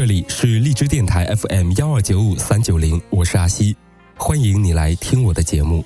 这里是荔枝电台 FM 幺二九五三九零，我是阿西，欢迎你来听我的节目。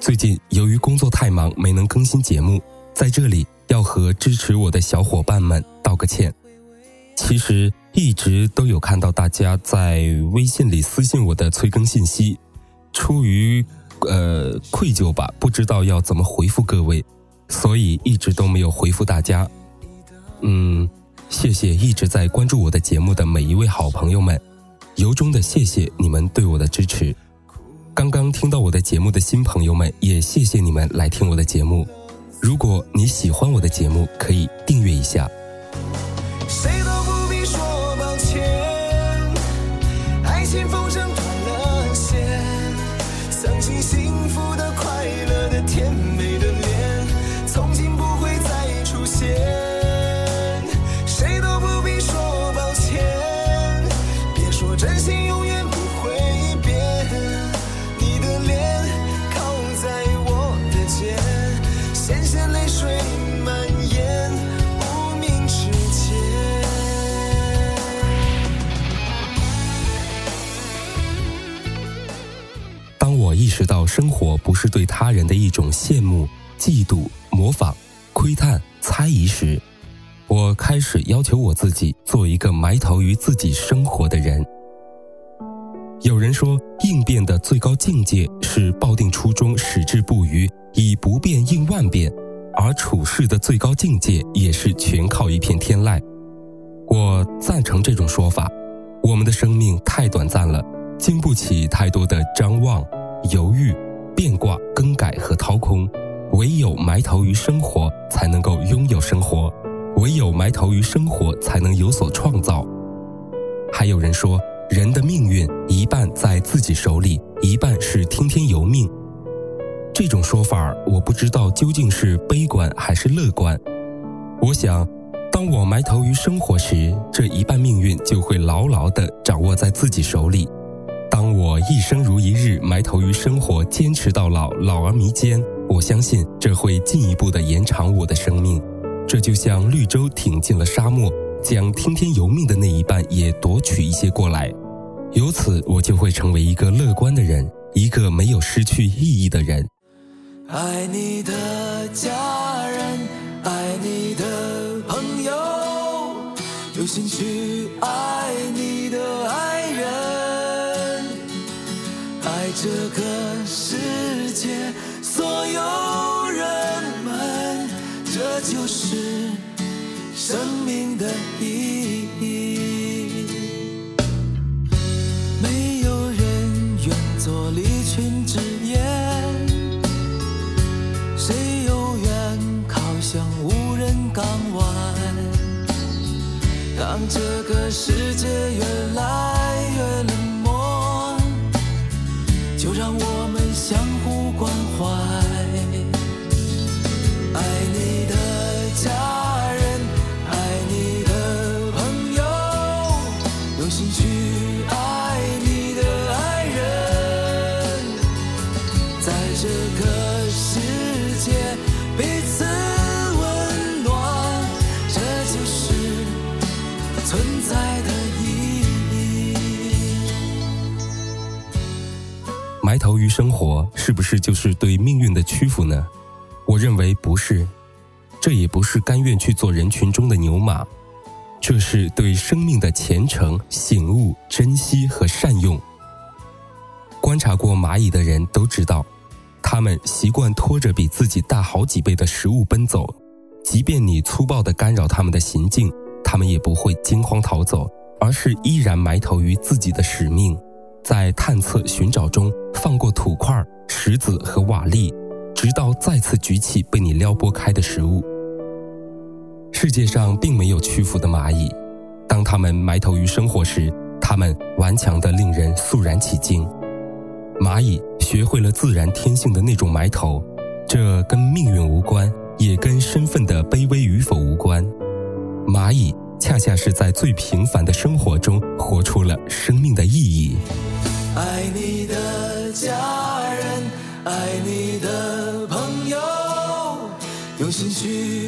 最近由于工作太忙，没能更新节目，在这里要和支持我的小伙伴们道个歉。其实一直都有看到大家在微信里私信我的催更信息，出于呃愧疚吧，不知道要怎么回复各位，所以一直都没有回复大家。嗯。谢谢一直在关注我的节目的每一位好朋友们，由衷的谢谢你们对我的支持。刚刚听到我的节目的新朋友们，也谢谢你们来听我的节目。如果你喜欢我的节目，可以订阅一下。识到生活不是对他人的一种羡慕、嫉妒、模仿、窥探、猜疑时，我开始要求我自己做一个埋头于自己生活的人。有人说，应变的最高境界是抱定初衷，矢志不渝，以不变应万变；而处事的最高境界也是全靠一片天籁。我赞成这种说法。我们的生命太短暂了，经不起太多的张望、犹豫、变卦、更改和掏空。唯有埋头于生活，才能够拥有生活。唯有埋头于生活，才能有所创造。还有人说，人的命运一半在自己手里，一半是听天由命。这种说法，我不知道究竟是悲观还是乐观。我想，当我埋头于生活时，这一半命运就会牢牢地掌握在自己手里。当我一生如一日埋头于生活，坚持到老，老而弥坚，我相信这会进一步的延长我的生命。这就像绿洲挺进了沙漠，将听天由命的那一半也夺取一些过来，由此我就会成为一个乐观的人，一个没有失去意义的人。爱你的家人，爱你的朋友，有兴趣就是生命的意义。没有人愿做离群之雁。谁又愿靠向无人港湾？当这个世界越来越冷漠，就让我们相互关怀。在这个世界彼此温暖，这就是存在的意义。埋头于生活，是不是就是对命运的屈服呢？我认为不是，这也不是甘愿去做人群中的牛马，这是对生命的虔诚、醒悟、珍惜和善用。观察过蚂蚁的人都知道，它们习惯拖着比自己大好几倍的食物奔走，即便你粗暴地干扰它们的行径，它们也不会惊慌逃走，而是依然埋头于自己的使命，在探测寻找中放过土块、石子和瓦砾，直到再次举起被你撩拨开的食物。世界上并没有屈服的蚂蚁，当它们埋头于生活时，它们顽强的令人肃然起敬。蚂蚁学会了自然天性的那种埋头，这跟命运无关，也跟身份的卑微与否无关。蚂蚁恰恰是在最平凡的生活中活出了生命的意义。爱你的家人，爱你的朋友，用心去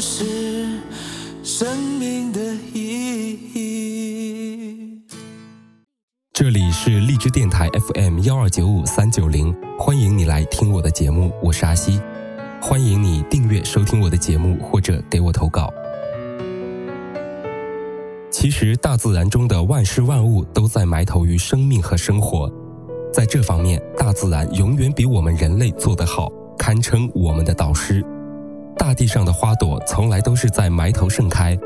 是生命的意义。这里是荔枝电台 FM 幺二九五三九零，欢迎你来听我的节目，我是阿西，欢迎你订阅收听我的节目或者给我投稿。其实，大自然中的万事万物都在埋头于生命和生活，在这方面，大自然永远比我们人类做得好，堪称我们的导师。大地上的花朵从来都是在埋头盛开，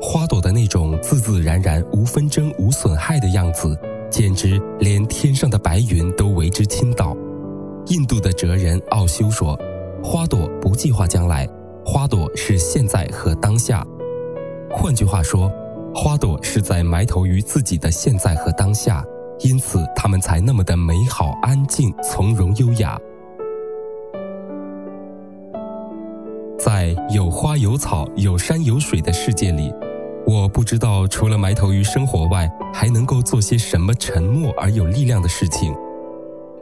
花朵的那种自自然然、无纷争、无损害的样子，简直连天上的白云都为之倾倒。印度的哲人奥修说：“花朵不计划将来，花朵是现在和当下。”换句话说，花朵是在埋头于自己的现在和当下，因此它们才那么的美好、安静、从容、优雅。在有花有草、有山有水的世界里，我不知道除了埋头于生活外，还能够做些什么沉默而有力量的事情。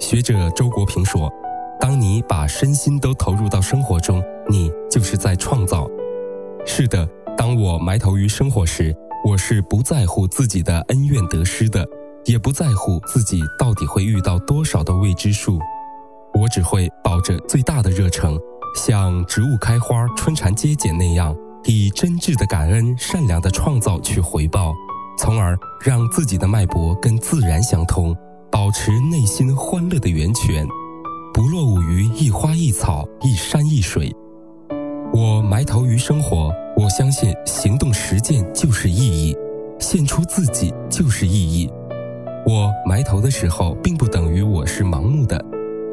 学者周国平说：“当你把身心都投入到生活中，你就是在创造。”是的，当我埋头于生活时，我是不在乎自己的恩怨得失的，也不在乎自己到底会遇到多少的未知数。我只会抱着最大的热诚。像植物开花、春蚕结茧那样，以真挚的感恩、善良的创造去回报，从而让自己的脉搏跟自然相通，保持内心欢乐的源泉，不落伍于一花一草、一山一水。我埋头于生活，我相信行动实践就是意义，献出自己就是意义。我埋头的时候，并不等于我是盲目的。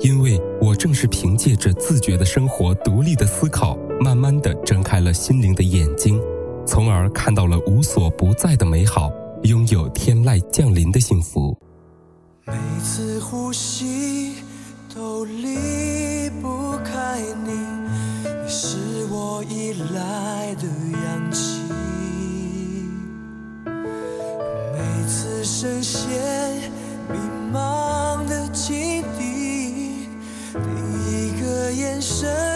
因为我正是凭借着自觉的生活、独立的思考，慢慢的睁开了心灵的眼睛，从而看到了无所不在的美好，拥有天籁降临的幸福。每次呼吸都离不开你，你是我依赖的氧气。每次深陷个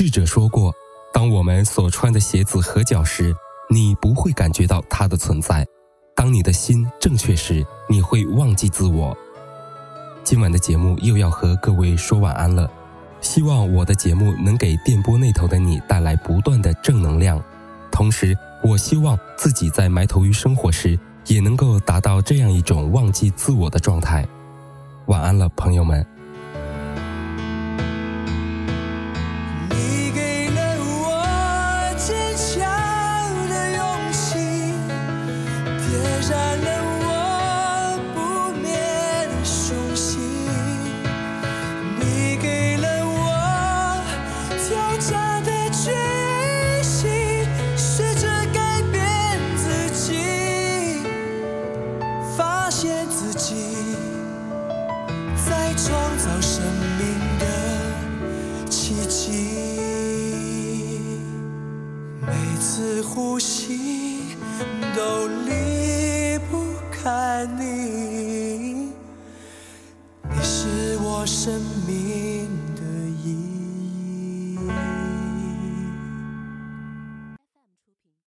智者说过，当我们所穿的鞋子合脚时，你不会感觉到它的存在；当你的心正确时，你会忘记自我。今晚的节目又要和各位说晚安了。希望我的节目能给电波那头的你带来不断的正能量。同时，我希望自己在埋头于生活时，也能够达到这样一种忘记自我的状态。晚安了，朋友们。呼吸都离不开你，